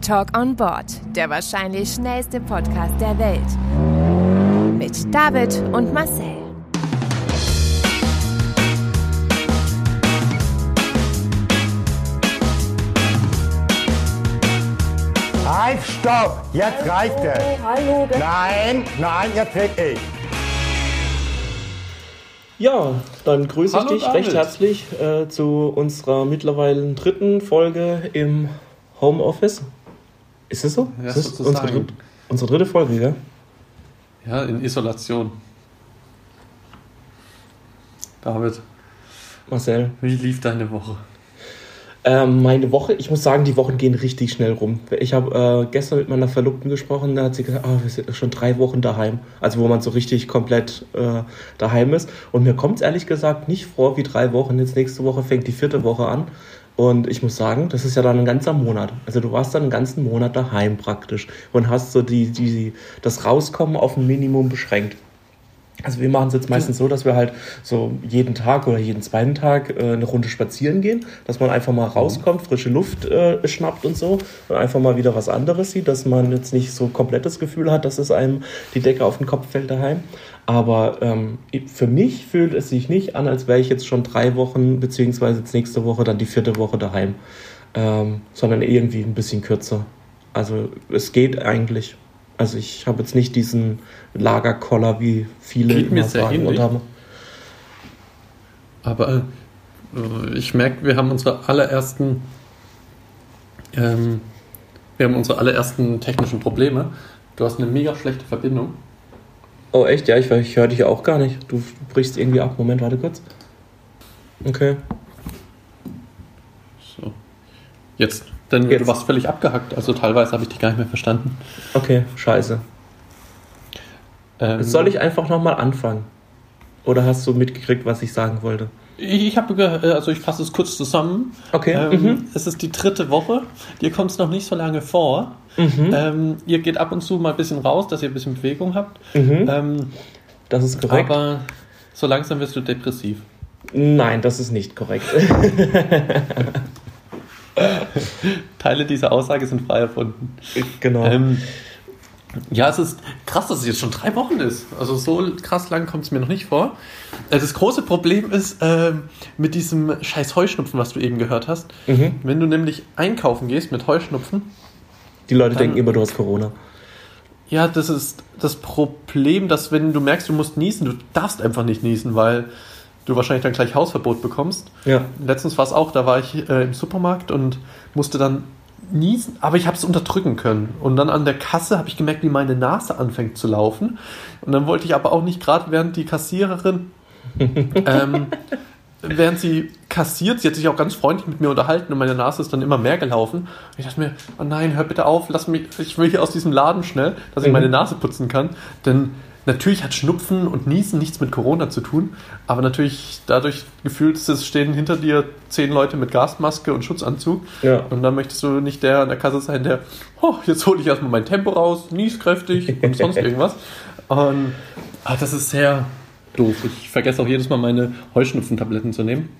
Talk on Board, der wahrscheinlich schnellste Podcast der Welt. Mit David und Marcel. Halt, stopp! Jetzt reicht es! Hallo, Nein, nein, jetzt red ich. Ja, dann grüße ich Hallo, dich David. recht herzlich äh, zu unserer mittlerweile dritten Folge im Homeoffice. Ist es so? Ja, ist sozusagen. unsere, dritt, unsere dritte Folge, ja? Ja, in Isolation. David, Marcel. wie lief deine Woche? Ähm, meine Woche, ich muss sagen, die Wochen gehen richtig schnell rum. Ich habe äh, gestern mit meiner Verlobten gesprochen, da hat sie gesagt, ah, wir sind schon drei Wochen daheim. Also wo man so richtig komplett äh, daheim ist. Und mir kommt es ehrlich gesagt nicht vor wie drei Wochen. Jetzt nächste Woche fängt die vierte Woche an. Und ich muss sagen, das ist ja dann ein ganzer Monat. Also du warst dann einen ganzen Monat daheim praktisch und hast so die, die, das Rauskommen auf ein Minimum beschränkt. Also wir machen es jetzt meistens so, dass wir halt so jeden Tag oder jeden zweiten Tag äh, eine Runde spazieren gehen, dass man einfach mal rauskommt, frische Luft äh, schnappt und so und einfach mal wieder was anderes sieht, dass man jetzt nicht so komplett das Gefühl hat, dass es einem die Decke auf den Kopf fällt daheim. Aber ähm, für mich fühlt es sich nicht an, als wäre ich jetzt schon drei Wochen, beziehungsweise jetzt nächste Woche dann die vierte Woche daheim, ähm, sondern irgendwie ein bisschen kürzer. Also es geht eigentlich. Also ich habe jetzt nicht diesen Lagerkoller, wie viele Geht mir immer sehr sagen ähnlich. haben. Aber äh, ich merke, wir haben unsere allerersten, ähm, wir haben unsere allerersten technischen Probleme. Du hast eine mega schlechte Verbindung. Oh echt? Ja, ich, ich höre dich auch gar nicht. Du brichst irgendwie ab. Moment, warte kurz. Okay. So. Jetzt, denn Jetzt. du warst völlig abgehackt. Also teilweise habe ich dich gar nicht mehr verstanden. Okay, scheiße. Ähm, Soll ich einfach nochmal anfangen? Oder hast du mitgekriegt, was ich sagen wollte? Ich habe, ge- also ich fasse es kurz zusammen. Okay. Ähm, mhm. Es ist die dritte Woche. Dir kommt es noch nicht so lange vor. Mhm. Ähm, ihr geht ab und zu mal ein bisschen raus, dass ihr ein bisschen Bewegung habt. Mhm. Ähm, Das ist korrekt. aber so langsam wirst du depressiv. Nein, das ist nicht korrekt. Teile dieser Aussage sind frei erfunden. genau. Ähm, ja, es ist krass, dass es jetzt schon drei Wochen ist. Also so krass lang kommt es mir noch nicht vor. Äh, Das große Problem ist ähm, mit diesem scheiß Heuschnupfen, was du eben gehört hast. mhm. Wenn du nämlich einkaufen gehst mit Heuschnupfen, Die Leute dann- denken immer, du hast Corona. Ja, das ist das Problem, dass wenn du merkst, du musst niesen, du darfst einfach nicht niesen, weil du wahrscheinlich dann gleich Hausverbot bekommst. Ja. Letztens war es auch, da war ich äh, im Supermarkt und musste dann niesen, aber ich habe es unterdrücken können. Und dann an der Kasse habe ich gemerkt, wie meine Nase anfängt zu laufen. Und dann wollte ich aber auch nicht gerade, während die Kassiererin, ähm, während sie kassiert, sie hat sich auch ganz freundlich mit mir unterhalten und meine Nase ist dann immer mehr gelaufen. Und ich dachte mir, oh nein, hör bitte auf, lass mich, ich will hier aus diesem Laden schnell, dass ich Mhm. meine Nase putzen kann. Denn natürlich hat Schnupfen und Niesen nichts mit Corona zu tun, aber natürlich dadurch gefühlt es stehen hinter dir zehn Leute mit Gasmaske und Schutzanzug. Ja. Und dann möchtest du nicht der an der Kasse sein, der, oh, jetzt hole ich erstmal mein Tempo raus, nies kräftig und sonst irgendwas. Und ah, das ist sehr doof. Ich vergesse auch jedes Mal meine Heuschnupfentabletten zu nehmen.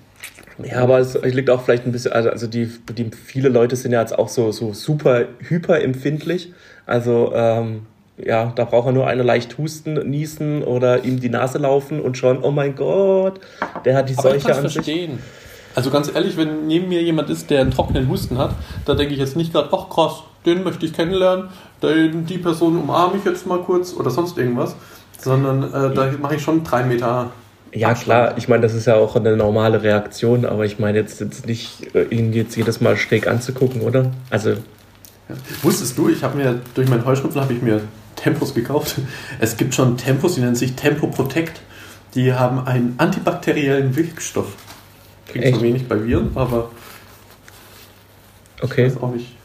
Ja, aber es liegt auch vielleicht ein bisschen, also, also die, die viele Leute sind ja jetzt auch so, so super hyperempfindlich. Also ähm, ja, da braucht er nur eine leicht husten, niesen oder ihm die Nase laufen und schon, oh mein Gott, der hat die Aber ich Seuche kann an sich. verstehen. Also ganz ehrlich, wenn neben mir jemand ist, der einen trockenen Husten hat, da denke ich jetzt nicht gerade, ach krass, den möchte ich kennenlernen, den, die Person umarme ich jetzt mal kurz oder sonst irgendwas, sondern äh, da mache ich schon drei Meter. Ja, klar, ich meine, das ist ja auch eine normale Reaktion, aber ich meine jetzt, jetzt nicht, äh, ihn jetzt jedes Mal schräg anzugucken, oder? Also, Wusstest du, ich habe mir durch meinen Heuschnupfen habe ich mir Tempos gekauft. Es gibt schon Tempos, die nennen sich Tempo Protect. Die haben einen antibakteriellen Wirkstoff. Klingt Echt? so wenig bei Viren, aber okay. weiß auch nicht.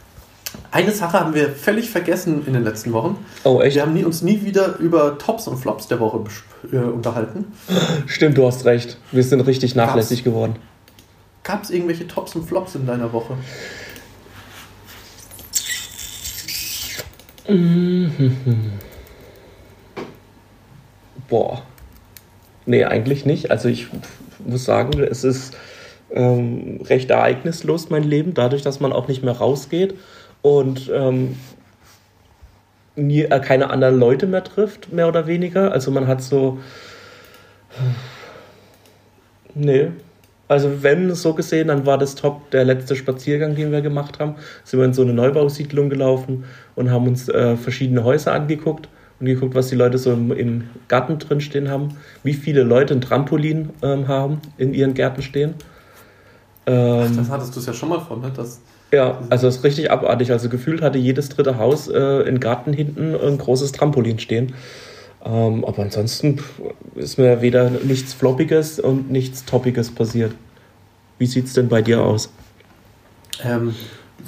Eine Sache haben wir völlig vergessen in den letzten Wochen. Oh, echt? Wir haben nie, uns nie wieder über Tops und Flops der Woche äh, unterhalten. Stimmt, du hast recht. Wir sind richtig nachlässig geworden. Gab es irgendwelche Tops und Flops in deiner Woche? Boah. Nee, eigentlich nicht. Also ich muss sagen, es ist ähm, recht ereignislos, mein Leben, dadurch, dass man auch nicht mehr rausgeht. und ähm, nie, äh, keine anderen Leute mehr trifft, mehr oder weniger. Also man hat so. Nee. Also wenn so gesehen, dann war das top der letzte Spaziergang, den wir gemacht haben. Sind wir in so eine Neubausiedlung gelaufen und haben uns äh, verschiedene Häuser angeguckt und geguckt, was die Leute so im, im Garten drin stehen haben, wie viele Leute ein Trampolin ähm, haben in ihren Gärten stehen. Ähm, Ach, das hattest du es ja schon mal von, ne? Das, ja, also es ist richtig abartig. Also gefühlt hatte jedes dritte Haus äh, im Garten hinten ein großes Trampolin stehen. Ähm, aber ansonsten ist mir weder nichts Floppiges und nichts Toppiges passiert. Wie sieht es denn bei dir aus? Ähm,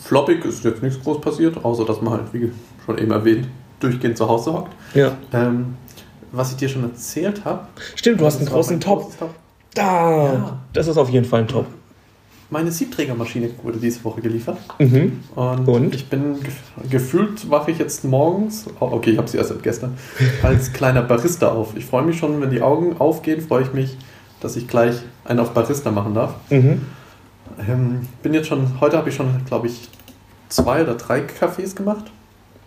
floppig ist jetzt nichts groß passiert, außer dass man halt, wie schon eben erwähnt, durchgehend zu Hause hockt. Ja. Ähm, was ich dir schon erzählt habe. Stimmt, du hast einen großen Top. Top. Da! Ja. Das ist auf jeden Fall ein Top. Meine Siebträgermaschine wurde diese Woche geliefert. Mhm. Und, Und, ich bin gefühlt, wache ich jetzt morgens, oh, okay, ich habe sie erst seit gestern, als kleiner Barista auf. Ich freue mich schon, wenn die Augen aufgehen, freue ich mich, dass ich gleich einen auf Barista machen darf. Mhm. Ähm, bin jetzt schon, heute habe ich schon, glaube ich, zwei oder drei Kaffees gemacht.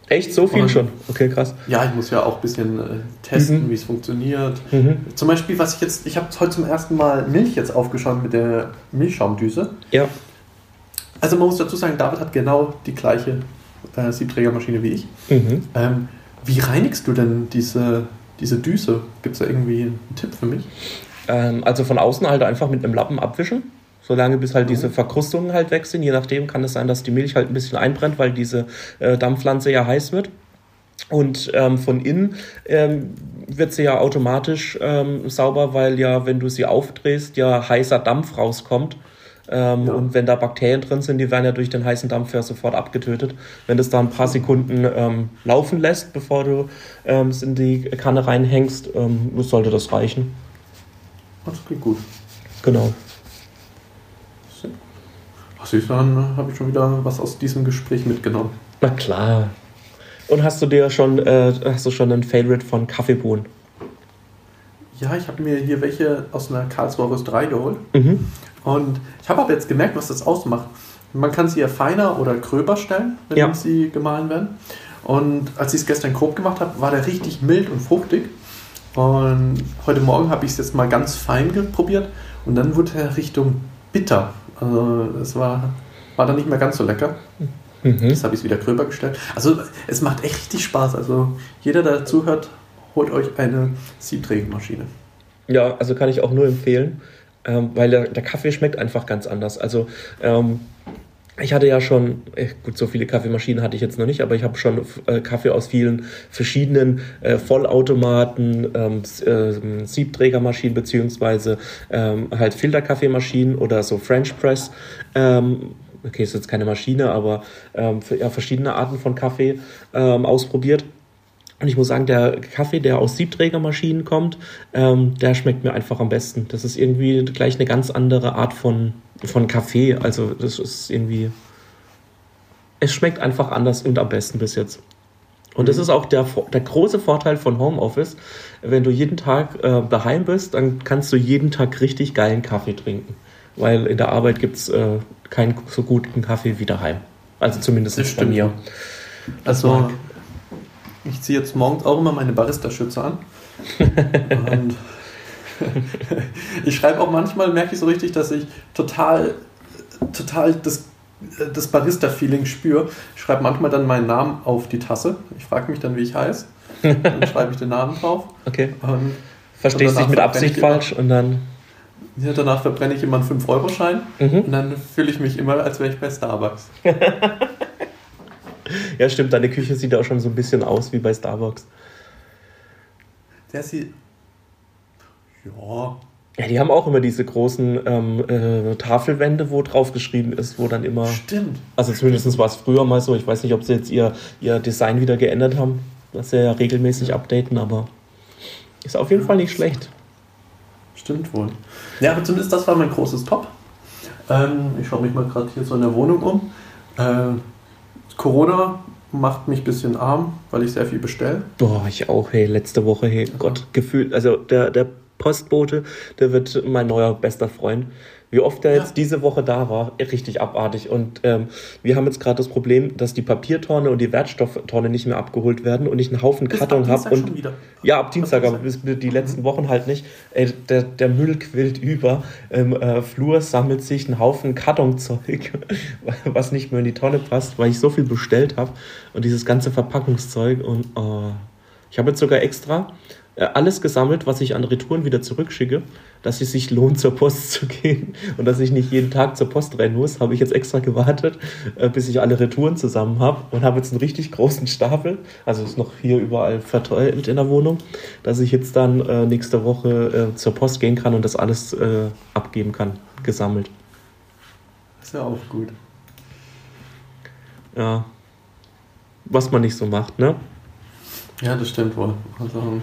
Echt so viel und, schon? Okay, krass. Ja, ich muss ja auch ein bisschen äh, testen, mhm. wie es funktioniert. Mhm. Zum Beispiel, was ich jetzt, ich habe heute zum ersten Mal Milch jetzt aufgeschaut mit der Milchschaumdüse. Ja. Also man muss dazu sagen, David hat genau die gleiche äh, Siebträgermaschine wie ich. Mhm. Ähm, wie reinigst du denn diese, diese Düse? Gibt es da irgendwie einen Tipp für mich? Ähm, also von außen halt einfach mit einem Lappen abwischen solange bis halt diese Verkrustungen halt weg sind. Je nachdem kann es sein, dass die Milch halt ein bisschen einbrennt, weil diese äh, Dampfpflanze ja heiß wird. Und ähm, von innen ähm, wird sie ja automatisch ähm, sauber, weil ja, wenn du sie aufdrehst, ja heißer Dampf rauskommt. Ähm, ja. Und wenn da Bakterien drin sind, die werden ja durch den heißen Dampf ja sofort abgetötet. Wenn du es da ein paar Sekunden ähm, laufen lässt, bevor du ähm, es in die Kanne reinhängst, sollte das reichen. Das klingt gut. Genau. Ach süß, dann habe ich schon wieder was aus diesem Gespräch mitgenommen. Na klar. Und hast du dir schon, äh, hast du schon einen Favorite von Kaffeebohnen? Ja, ich habe mir hier welche aus einer Karlsruher Rösterei geholt. Mhm. Und ich habe aber jetzt gemerkt, was das ausmacht. Man kann sie ja feiner oder gröber stellen, wenn ja. sie gemahlen werden. Und als ich es gestern grob gemacht habe, war der richtig mild und fruchtig. Und heute Morgen habe ich es jetzt mal ganz fein probiert und dann wurde er Richtung bitter. Also es war, war dann nicht mehr ganz so lecker. Mhm. Jetzt habe ich es wieder gröber gestellt. Also es macht echt richtig Spaß. Also jeder, der zuhört, holt euch eine Siebträgermaschine. Ja, also kann ich auch nur empfehlen, ähm, weil der, der, Kaffee schmeckt einfach ganz anders. Also ähm, ich hatte ja schon, äh, gut, so viele Kaffeemaschinen hatte ich jetzt noch nicht, aber ich habe schon äh, Kaffee aus vielen verschiedenen äh, Vollautomaten, ähm, äh, Siebträgermaschinen beziehungsweise ähm, halt Filterkaffeemaschinen oder so French Press. Ähm, okay, ist jetzt keine Maschine, aber ähm, ja, verschiedene Arten von Kaffee ähm, ausprobiert. Und ich muss sagen, der Kaffee, der aus Siebträgermaschinen kommt, ähm, der schmeckt mir einfach am besten. Das ist irgendwie gleich eine ganz andere Art von, von Kaffee. Also das ist irgendwie. Es schmeckt einfach anders und am besten bis jetzt. Und das mhm. ist auch der, der große Vorteil von Homeoffice. Wenn du jeden Tag äh, daheim bist, dann kannst du jeden Tag richtig geilen Kaffee trinken. Weil in der Arbeit gibt es äh, keinen so guten Kaffee wie daheim. Also zumindest bei mir. Also, ich ziehe jetzt morgens auch immer meine Barista-Schütze an. und ich schreibe auch manchmal, merke ich so richtig, dass ich total, total das, das Barista-Feeling spüre. Ich schreibe manchmal dann meinen Namen auf die Tasse. Ich frage mich dann, wie ich heiße. Dann schreibe ich den Namen drauf. Okay. Und, Verstehst dich mit Absicht falsch und dann. Ja, danach verbrenne ich immer einen 5-Euro-Schein mhm. und dann fühle ich mich immer, als wäre ich bei Starbucks. ja, stimmt, deine Küche sieht auch schon so ein bisschen aus wie bei Starbucks. Der sieht. Ja. Ja, die haben auch immer diese großen ähm, äh, Tafelwände, wo drauf geschrieben ist, wo dann immer. Stimmt. Also zumindest war es früher mal so. Ich weiß nicht, ob sie jetzt ihr, ihr Design wieder geändert haben, was sie ja regelmäßig updaten, aber ist auf jeden Fall nicht schlecht. Stimmt wohl. Ja, aber zumindest das war mein großes Top. Ähm, ich schaue mich mal gerade hier so in der Wohnung um. Äh, Corona macht mich ein bisschen arm, weil ich sehr viel bestelle. Boah, ich auch, hey, letzte Woche, hey, Gott, gefühlt, also der, der Postbote, der wird mein neuer bester Freund. Wie oft er jetzt diese Woche da war, richtig abartig. Und ähm, wir haben jetzt gerade das Problem, dass die Papiertonne und die Wertstofftonne nicht mehr abgeholt werden und ich einen Haufen Bis Karton ab habe. Dienstag Und ja, ab Dienstag, Ab aber bis, die letzten Wochen halt nicht. Ey, der, der Müll quillt über. Im äh, Flur sammelt sich ein Haufen Kartonzeug, was nicht mehr in die Tonne passt, weil ich so viel bestellt habe. Und dieses ganze Verpackungszeug. Und oh, ich habe jetzt sogar extra alles gesammelt, was ich an Retouren wieder zurückschicke, dass es sich lohnt, zur Post zu gehen und dass ich nicht jeden Tag zur Post rennen muss, habe ich jetzt extra gewartet, äh, bis ich alle Retouren zusammen habe und habe jetzt einen richtig großen Stapel, also ist noch hier überall verteilt in der Wohnung, dass ich jetzt dann äh, nächste Woche äh, zur Post gehen kann und das alles äh, abgeben kann, gesammelt. Ist ja auch gut. Ja. Was man nicht so macht, ne? Ja, das stimmt wohl. Also,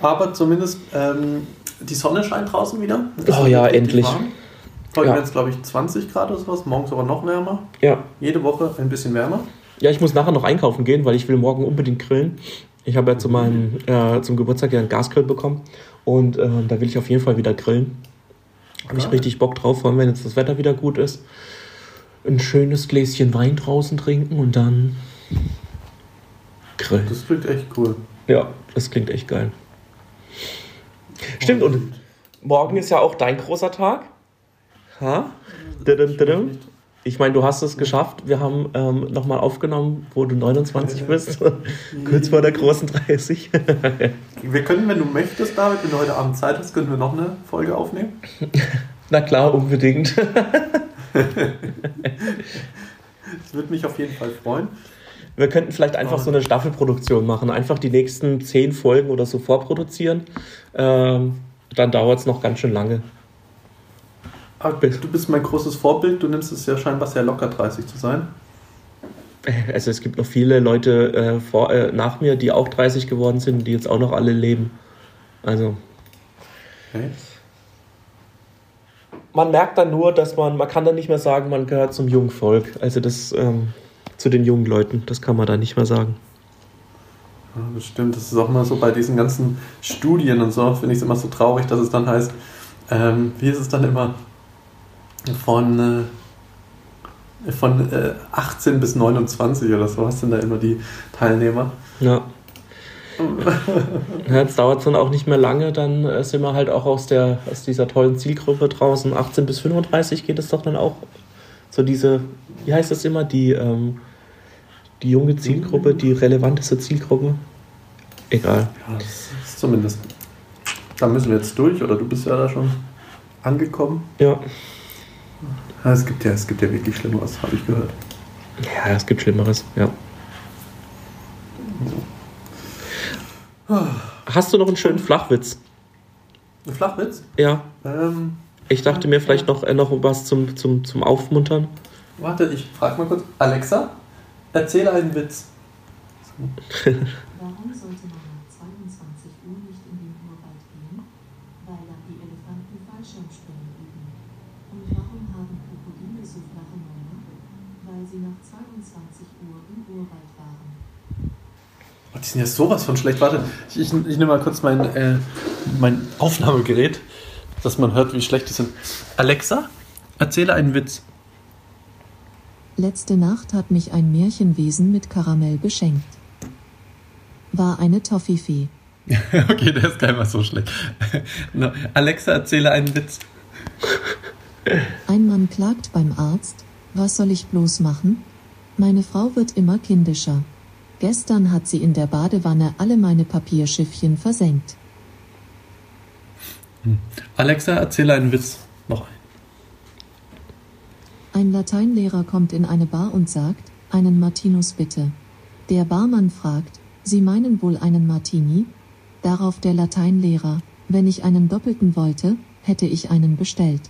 aber zumindest ähm, die Sonne scheint draußen wieder. Es Oh ja, endlich. warm. Heute Ja. werden es, glaube ich, 20 Grad oder sowas, morgens aber noch wärmer. Ja. Jede Woche ein bisschen wärmer. Ja, ich muss nachher noch einkaufen gehen, weil ich will morgen unbedingt grillen. Ich habe ja zu meinem, äh, zum Geburtstag ja einen Gasgrill bekommen und äh, da will ich auf jeden Fall wieder grillen. Habe ich richtig Bock drauf, vor allem wenn jetzt das Wetter wieder gut ist. Ein schönes Gläschen Wein draußen trinken und dann grillen. Das klingt echt cool. Ja, das klingt echt geil. Stimmt, und morgen ist ja auch dein großer Tag. Ha? Ich meine, du hast es geschafft. Wir haben ähm, nochmal aufgenommen, wo du 29 bist. Kurz vor der großen 30. Wir können, wenn du möchtest, David, wenn du heute Abend Zeit hast, können wir noch eine Folge aufnehmen. Na klar, unbedingt. Das würde mich auf jeden Fall freuen. Wir könnten vielleicht einfach so eine Staffelproduktion machen. Einfach die nächsten 10 Folgen oder so vorproduzieren. Ähm, dann dauert es noch ganz schön lange. Aber du bist mein großes Vorbild. Du nimmst es ja scheinbar sehr locker, 30 zu sein. Also es gibt noch viele Leute äh, vor, äh, nach mir, die auch 30 geworden sind, die jetzt auch noch alle leben. Also Okay. man merkt dann nur, dass man, man kann dann nicht mehr sagen, man gehört zum jungen Volk. Also das ähm, zu den jungen Leuten, das kann man da nicht mehr sagen. Ja, das stimmt. Das ist auch immer so bei diesen ganzen Studien und so, finde ich es immer so traurig, dass es dann heißt, ähm, wie ist es dann immer, von, äh, von äh, 18 bis 29 oder so, was sind da immer die Teilnehmer? Ja. ja jetzt dauert es dann auch nicht mehr lange, dann äh, sind wir halt auch aus, der, aus dieser tollen Zielgruppe draußen. 18 bis 35 geht es doch dann auch. So diese, wie heißt das immer, die, ähm, die junge Zielgruppe, die relevanteste Zielgruppe. Egal. Ja, das ist zumindest. Da müssen wir jetzt durch, oder du bist ja da schon angekommen. Ja. Ja, es gibt ja, es gibt ja wirklich Schlimmeres, habe ich gehört. Ja, es gibt Schlimmeres, ja. Hast du noch einen schönen Flachwitz? Ein Flachwitz? Ja. Ähm, Ich dachte mir vielleicht noch, äh, noch was zum, zum, zum Aufmuntern. warte, ich frage mal kurz. Alexa, erzähle einen Witz. Warum sollte man um 22 Uhr nicht in den Urwald gehen? Weil da die Elefanten Fallschirmspringen üben. Und warum haben Krokodile so flache Mäuler? Weil sie nach 22 Uhr im Urwald waren. Oh, die sind ja sowas von schlecht. Warte, ich, ich, ich nehme mal kurz mein, äh, mein Aufnahmegerät, dass man hört, wie schlecht die sind. Alexa, erzähle einen Witz. Letzte Nacht hat mich ein Märchenwesen mit Karamell beschenkt. War eine Toffifee. okay, der ist gar nicht so schlecht. no, Alexa, erzähle einen Witz. Ein Mann klagt beim Arzt, was soll ich bloß machen? Meine Frau wird immer kindischer. Gestern hat sie in der Badewanne alle meine Papierschiffchen versenkt. Alexa, erzähle einen Witz. Noch einen. Ein Lateinlehrer kommt in eine Bar und sagt, einen Martinus bitte. Der Barmann fragt, Sie meinen wohl einen Martini? Darauf der Lateinlehrer, wenn ich einen doppelten wollte, hätte ich einen bestellt.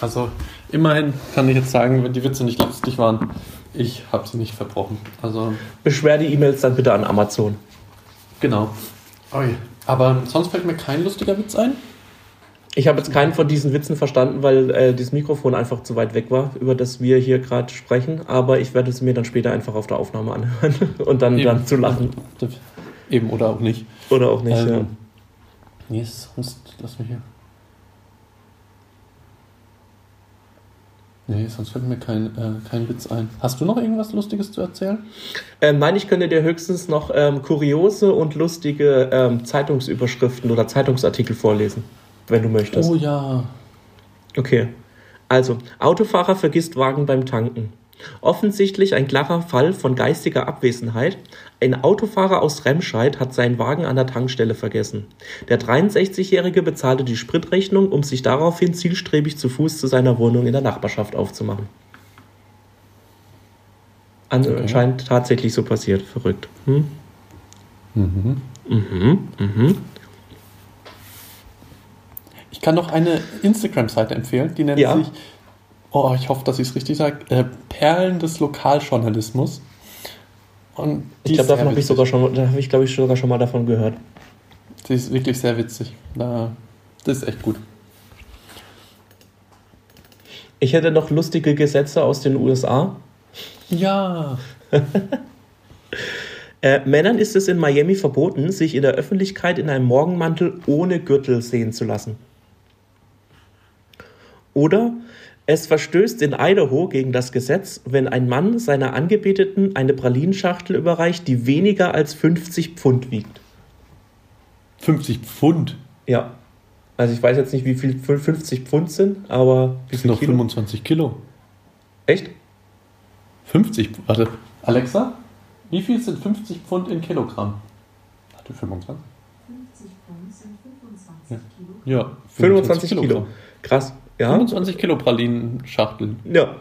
Also, immerhin kann ich jetzt sagen, wenn die Witze nicht lustig waren, ich habe sie nicht verbrochen. Also, Beschwer die E-Mails dann bitte an Amazon. genau. Ui. Aber sonst fällt mir kein lustiger Witz ein. Ich habe jetzt keinen von diesen Witzen verstanden, weil äh, das Mikrofon einfach zu weit weg war, über das wir hier gerade sprechen. Aber ich werde es mir dann später einfach auf der Aufnahme anhören und dann, dann zu lachen. Eben, oder auch nicht. Oder auch nicht, Ähm, ja. Nee, sonst lass mich hier. Nee, sonst fällt mir kein, äh, kein Witz ein. Hast du noch irgendwas Lustiges zu erzählen? Ähm, nein, ich könnte dir höchstens noch ähm, kuriose und lustige ähm, Zeitungsüberschriften oder Zeitungsartikel vorlesen, wenn du möchtest. Oh ja. Okay. Also, Autofahrer vergisst Wagen beim Tanken. Offensichtlich ein klarer Fall von geistiger Abwesenheit. Ein Autofahrer aus Remscheid hat seinen Wagen an der Tankstelle vergessen. Der 63-Jährige bezahlte die Spritrechnung, um sich daraufhin zielstrebig zu Fuß zu seiner Wohnung in der Nachbarschaft aufzumachen. An Okay. Anscheinend tatsächlich so passiert. Verrückt. Hm? Mhm. Mhm. Mhm. Ich kann noch eine Instagram-Seite empfehlen, die nennt Ja. sich, oh, ich hoffe, dass ich es richtig sage, äh, Perlen des Lokaljournalismus. Und Ich glaube, davon habe ich sogar schon, da habe ich glaube ich sogar schon mal davon gehört. Die ist wirklich sehr witzig. Da, das ist echt gut. Ich hätte noch lustige Gesetze aus den USA. Ja. Äh, Männern ist es in Miami verboten, sich in der Öffentlichkeit in einem Morgenmantel ohne Gürtel sehen zu lassen. Oder es verstößt in Idaho gegen das Gesetz, wenn ein Mann seiner Angebeteten eine Pralinschachtel überreicht, die weniger als 50 Pfund wiegt. 50 Pfund. Ja. Also ich weiß jetzt nicht, wie viel 50 Pfund sind, aber wie Das sind noch Kilo? 25 Kilo. Echt? 50, warte. Alexa, wie viel sind 50 Pfund in Kilogramm? Warte, 25? 50 Pfund sind 25 Kilo. Ja, 25 Kilo. Kilogramm. Krass. Ja. 25 Kilo Pralinenschachteln. Ja.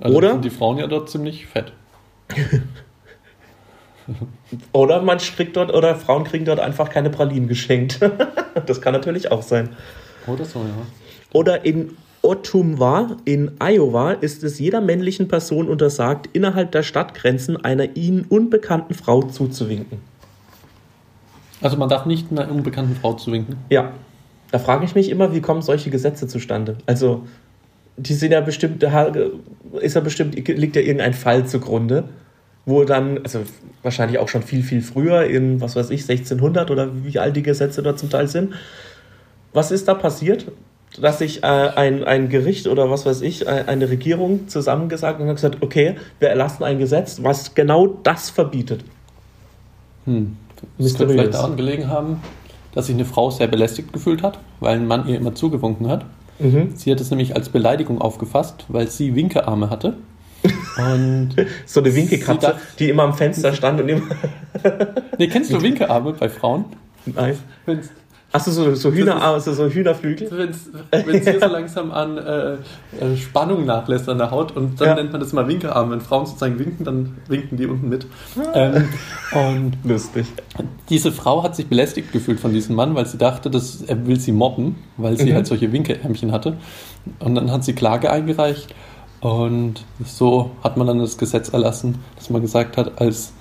Also Oder? sind die Frauen ja dort ziemlich fett. Oder man kriegt dort, oder Frauen kriegen dort einfach keine Pralinen geschenkt. das kann natürlich auch sein. Oder so, ja. Oder in Ottumwa in Iowa ist es jeder männlichen Person untersagt, innerhalb der Stadtgrenzen einer ihnen unbekannten Frau zuzuwinken. Also man darf nicht einer unbekannten Frau zuwinken. Ja, da frage ich mich immer, wie kommen solche Gesetze zustande? Also, die sind ja bestimmt, ist ja bestimmt, liegt ja irgendein Fall zugrunde, wo dann, also wahrscheinlich auch schon viel, viel früher, in, was weiß ich, 1600 oder wie alt die Gesetze da zum Teil sind. Was ist da passiert? Dass sich äh, ein, ein Gericht oder was weiß ich, äh, eine Regierung zusammengesagt und hat gesagt, okay, wir erlassen ein Gesetz, was genau das verbietet. Hm. Das könnte vielleicht daran gelegen haben, dass sich eine Frau sehr belästigt gefühlt hat, weil ein Mann ihr immer zugewunken hat. Mhm. Sie hat es nämlich als Beleidigung aufgefasst, weil sie Winkearme hatte. Und So eine darf- die immer am Fenster stand und immer. nee, kennst du Winkearme bei Frauen? Nein. Wenn's, Achso, so, so, Hühner, also so Hühnerflügel. wenn's, wenn's hier so langsam an äh, äh, Spannung nachlässt an der Haut und dann Ja. nennt man das immer Winkearme. Wenn Frauen sozusagen winken, dann winken die unten mit. Ähm, und Lustig. diese Frau hat sich belästigt gefühlt von diesem Mann, weil sie dachte, dass er will sie mobben, weil sie Mhm. halt solche Winkeärmchen hatte. Und dann hat sie Klage eingereicht und so hat man dann das Gesetz erlassen, dass man gesagt hat, als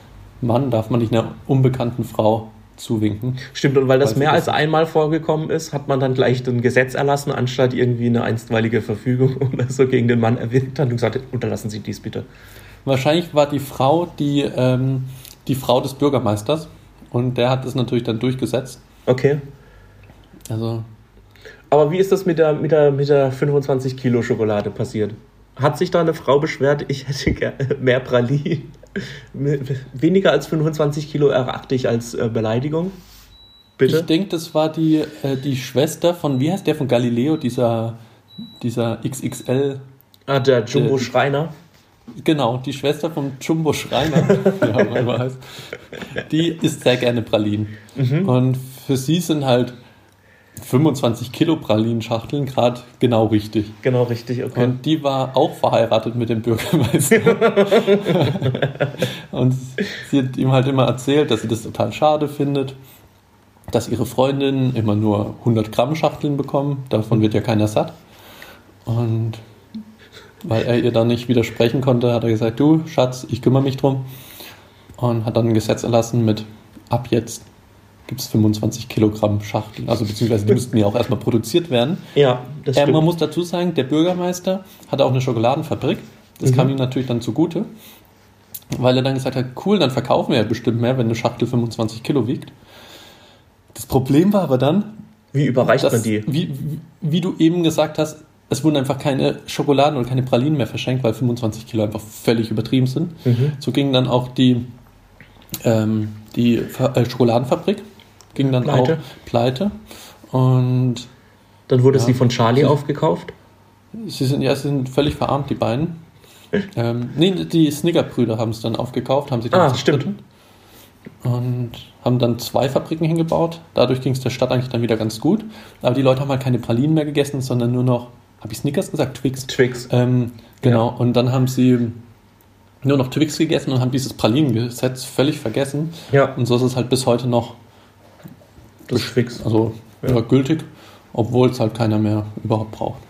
Mann darf man nicht einer unbekannten Frau zuwinken. Stimmt, und weil das Weiß mehr als einmal vorgekommen ist, hat man dann gleich ein Gesetz erlassen, anstatt irgendwie eine einstweilige Verfügung oder so gegen den Mann erwirkt hat und gesagt, unterlassen Sie dies bitte. Wahrscheinlich war die Frau die, ähm, die Frau des Bürgermeisters und der hat das natürlich dann durchgesetzt. Okay. Also Aber wie ist das mit der, mit der, mit der 25 Kilo Schokolade passiert? Hat sich da eine Frau beschwert, ich hätte mehr Pralinen? Weniger als 25 Kilo erachte ich als äh, Beleidigung. Bitte? Ich denke, das war die, äh, die Schwester von, wie heißt der von Galileo, dieser, dieser XXL, ah, der Jumbo Äh, Schreiner. genau, die Schwester vom Jumbo Schreiner, ja, man weiß, die isst sehr gerne Pralinen. Mhm. Und für sie sind halt 25 Kilo Pralinschachteln gerade genau richtig. Genau, richtig, okay. Und die war auch verheiratet mit dem Bürgermeister. und sie hat ihm halt immer erzählt, dass sie das total schade findet, dass ihre Freundinnen immer nur 100 Gramm Schachteln bekommen. Davon wird ja keiner satt. Und weil er ihr dann nicht widersprechen konnte, hat er gesagt, du Schatz, ich kümmere mich drum. Und hat dann ein Gesetz erlassen mit ab jetzt gibt es 25 Kilogramm Schachteln. Also beziehungsweise die müssten ja auch erstmal produziert werden. Ja, das Äh, stimmt. man muss dazu sagen, der Bürgermeister hatte auch eine Schokoladenfabrik. Das Mhm. kam ihm natürlich dann zugute, weil er dann gesagt hat, cool, dann verkaufen wir ja bestimmt mehr, wenn eine Schachtel 25 Kilo wiegt. Das Problem war aber dann, Wie überreicht dass, man die? Wie, wie, du eben gesagt hast, es wurden einfach keine Schokoladen oder keine Pralinen mehr verschenkt, weil 25 Kilo einfach völlig übertrieben sind. Mhm. So ging dann auch die, ähm, die äh, Schokoladenfabrik, ging dann Pleite. auch pleite. Und Dann wurde Ja. sie von Charlie aufgekauft. Sie sind ja sie sind völlig verarmt, die beiden. Ähm, nee, die Snigger-Brüder haben es dann aufgekauft, haben sie dann Ah, zerstritten Und haben dann zwei Fabriken hingebaut. Dadurch ging es der Stadt eigentlich dann wieder ganz gut. Aber die Leute haben halt keine Pralinen mehr gegessen, sondern nur noch, habe ich Snickers gesagt? Twix. Twix. Ähm, genau, und dann haben sie nur noch Twix gegessen und haben dieses Pralinengesetz völlig vergessen. Ja, Und so ist es halt bis heute noch das Twix. also, Ja. gültig, obwohl es halt keiner mehr überhaupt braucht.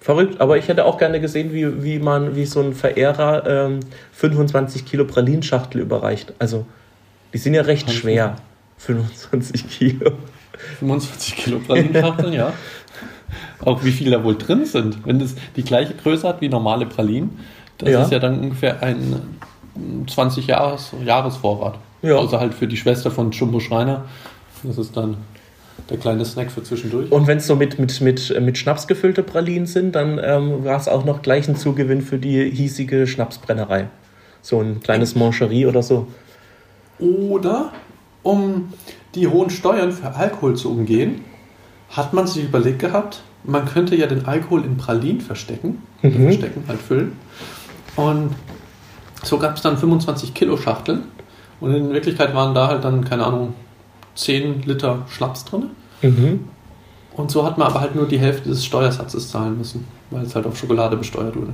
Verrückt, aber ich hätte auch gerne gesehen, wie, wie man, wie so ein Verehrer ähm, 25 Kilo Pralinschachtel überreicht. Also, die sind ja recht schwer. 25 Kilo. 25 Kilo Pralinschachteln, ja. Auch wie viel da wohl drin sind. Wenn das die gleiche Größe hat wie normale Pralinen, das Ja. ist ja dann ungefähr ein 20 Jahres, Jahresvorrat. Ja. Außer halt für die Schwester von Jumbo Schreiner. Das ist dann der kleine Snack für zwischendurch. Und wenn es so mit, mit, mit, mit Schnaps gefüllte Pralinen sind, dann ähm, war es auch noch gleich ein Zugewinn für die hiesige Schnapsbrennerei. So ein kleines Mancherie oder so. Oder um die hohen Steuern für Alkohol zu umgehen, hat man sich überlegt gehabt, man könnte ja den Alkohol in Pralinen verstecken, Mhm. verstecken, halt füllen. Und so gab es dann 25 Kilo Schachteln. Und in Wirklichkeit waren da halt dann, keine Ahnung, 10 Liter Schnaps drin. Mhm. Und so hat man aber halt nur die Hälfte des Steuersatzes zahlen müssen, weil es halt auf Schokolade besteuert wurde.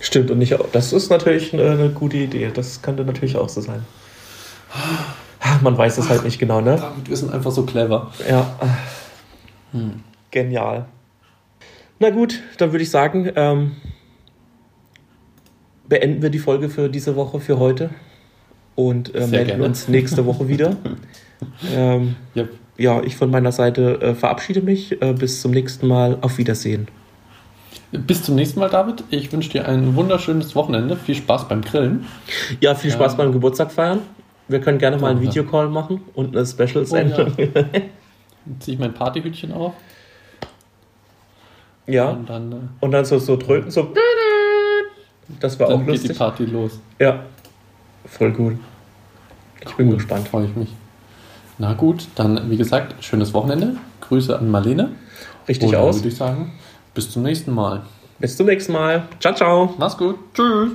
Stimmt, und nicht, das ist natürlich eine, gute Idee. Das könnte natürlich auch so sein. Man weiß es halt nicht genau, ne? David, wir sind einfach so clever. Ja. Genial. Na gut, dann würde ich sagen, ähm, beenden wir die Folge für diese Woche, für heute. Und äh, melden gerne. uns nächste Woche wieder. ähm, Ja, ja, ich von meiner Seite äh, verabschiede mich. Äh, bis zum nächsten Mal. Auf Wiedersehen. Bis zum nächsten Mal, David. Ich wünsche dir ein wunderschönes Wochenende. Viel Spaß beim Grillen. Ja, viel Spaß Ähm. beim Geburtstag feiern. Wir können gerne mal einen Oh, ja. Videocall machen und eine Special-Sendung. Dann ziehe ich mein Partyhütchen auf ja. und dann, äh, Und dann so, so dröhnen, so. Das war dann auch geht die lustig. Party los. Ja. Voll gut. Ich bin gespannt. Freue ich mich. Na gut, dann wie gesagt, schönes Wochenende. Grüße an Marlene. Richtig Und aus. würde ich sagen, bis zum nächsten Mal. Bis zum nächsten Mal. Ciao, ciao. Mach's gut. Tschüss.